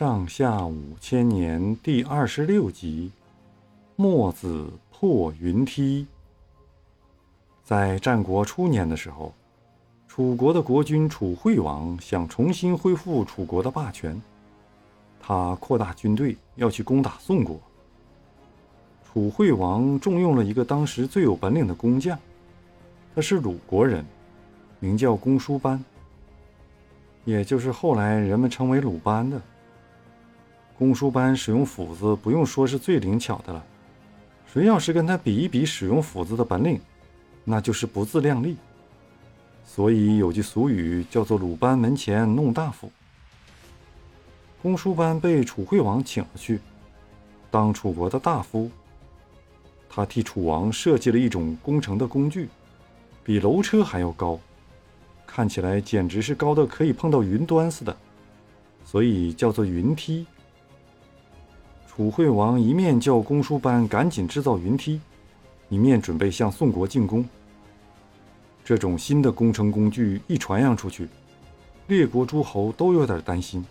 上下五千年第二十六集：墨子破云梯。在战国初年的时候，楚国的国君楚惠王想重新恢复楚国的霸权，他扩大军队要去攻打宋国。楚惠王重用了一个当时最有本领的工匠，他是鲁国人，名叫公输班，也就是后来人们称为鲁班的。公输班使用斧子，不用说是最灵巧的了。谁要是跟他比一比使用斧子的本领，那就是不自量力。所以有句俗语叫做“鲁班门前弄大斧”。公输班被楚惠王请了去，当楚国的大夫。他替楚王设计了一种工程的工具，比楼车还要高，看起来简直是高的可以碰到云端似的，所以叫做云梯。楚惠王一面叫公叔班赶紧制造云梯，一面准备向宋国进攻。这种新的工程工具一传扬出去，列国诸侯都有点担心，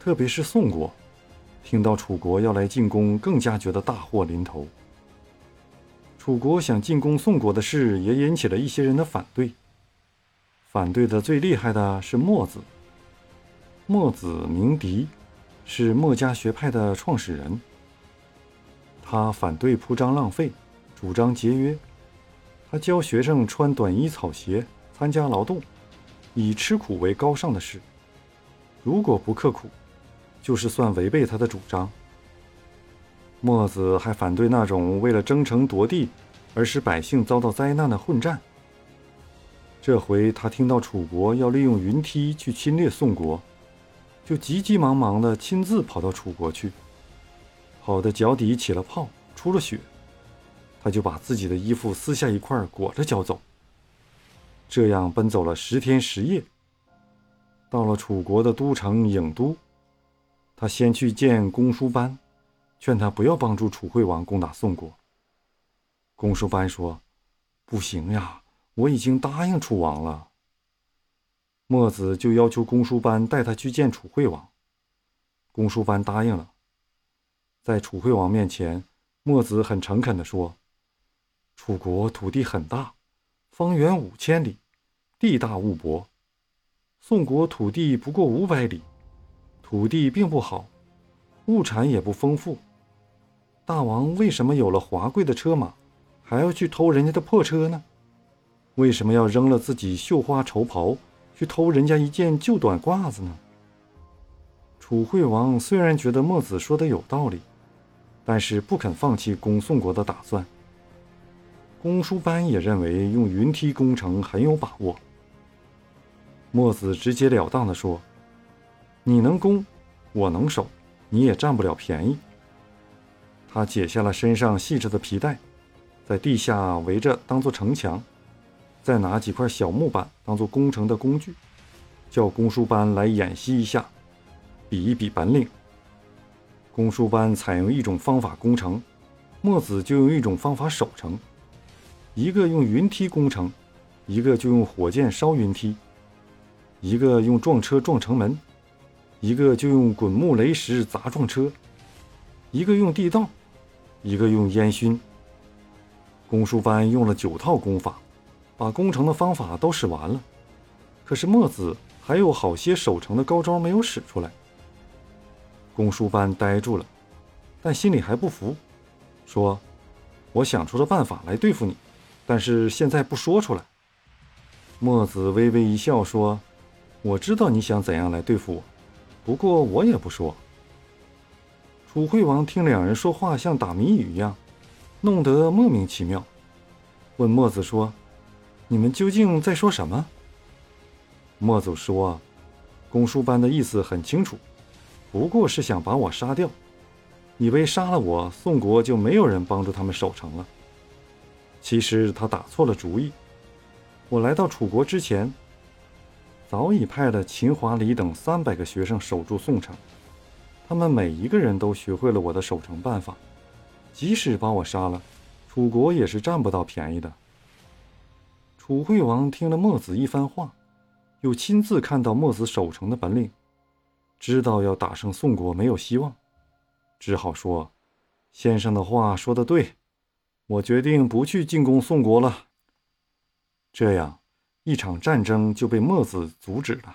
特别是宋国，听到楚国要来进攻，更加觉得大祸临头。楚国想进攻宋国的事也引起了一些人的反对，反对的最厉害的是墨子。墨子名狄。是墨家学派的创始人。他反对铺张浪费，主张节约。他教学生穿短衣草鞋，参加劳动，以吃苦为高尚的事。如果不刻苦，就是算违背他的主张。墨子还反对那种为了争城夺地而使百姓遭到灾难的混战。这回他听到楚国要利用云梯去侵略宋国。就急急忙忙地亲自跑到楚国去，跑的脚底起了泡，出了血，他就把自己的衣服撕下一块裹着脚走。这样奔走了十天十夜，到了楚国的都城郢都，他先去见公叔班，劝他不要帮助楚惠王攻打宋国。公叔班说：“不行呀，我已经答应楚王了。”墨子就要求公叔班带他去见楚惠王。公叔班答应了。在楚惠王面前，墨子很诚恳地说：“楚国土地很大，方圆五千里，地大物博；宋国土地不过五百里，土地并不好，物产也不丰富。大王为什么有了华贵的车马，还要去偷人家的破车呢？为什么要扔了自己绣花绸袍？”去偷人家一件旧短褂子呢？楚惠王虽然觉得墨子说的有道理，但是不肯放弃攻宋国的打算。公叔班也认为用云梯攻城很有把握。墨子直截了当地说：“你能攻，我能守，你也占不了便宜。”他解下了身上系着的皮带，在地下围着当做城墙。再拿几块小木板当做攻城的工具，叫公输班来演习一下，比一比本领。公输班采用一种方法攻城，墨子就用一种方法守城。一个用云梯攻城，一个就用火箭烧云梯；一个用撞车撞城门，一个就用滚木雷石砸撞车；一个用地道，一个用烟熏。公输班用了九套功法。把攻城的方法都使完了，可是墨子还有好些守城的高招没有使出来。公叔班呆住了，但心里还不服，说：“我想出了办法来对付你，但是现在不说出来。”墨子微微一笑，说：“我知道你想怎样来对付我，不过我也不说。”楚惠王听两人说话像打谜语一样，弄得莫名其妙，问墨子说。你们究竟在说什么？墨子说：“公输班的意思很清楚，不过是想把我杀掉，以为杀了我，宋国就没有人帮助他们守城了。其实他打错了主意。我来到楚国之前，早已派了秦、华、李等三百个学生守住宋城，他们每一个人都学会了我的守城办法，即使把我杀了，楚国也是占不到便宜的。”楚惠王听了墨子一番话，又亲自看到墨子守城的本领，知道要打胜宋国没有希望，只好说：“先生的话说的对，我决定不去进攻宋国了。”这样，一场战争就被墨子阻止了。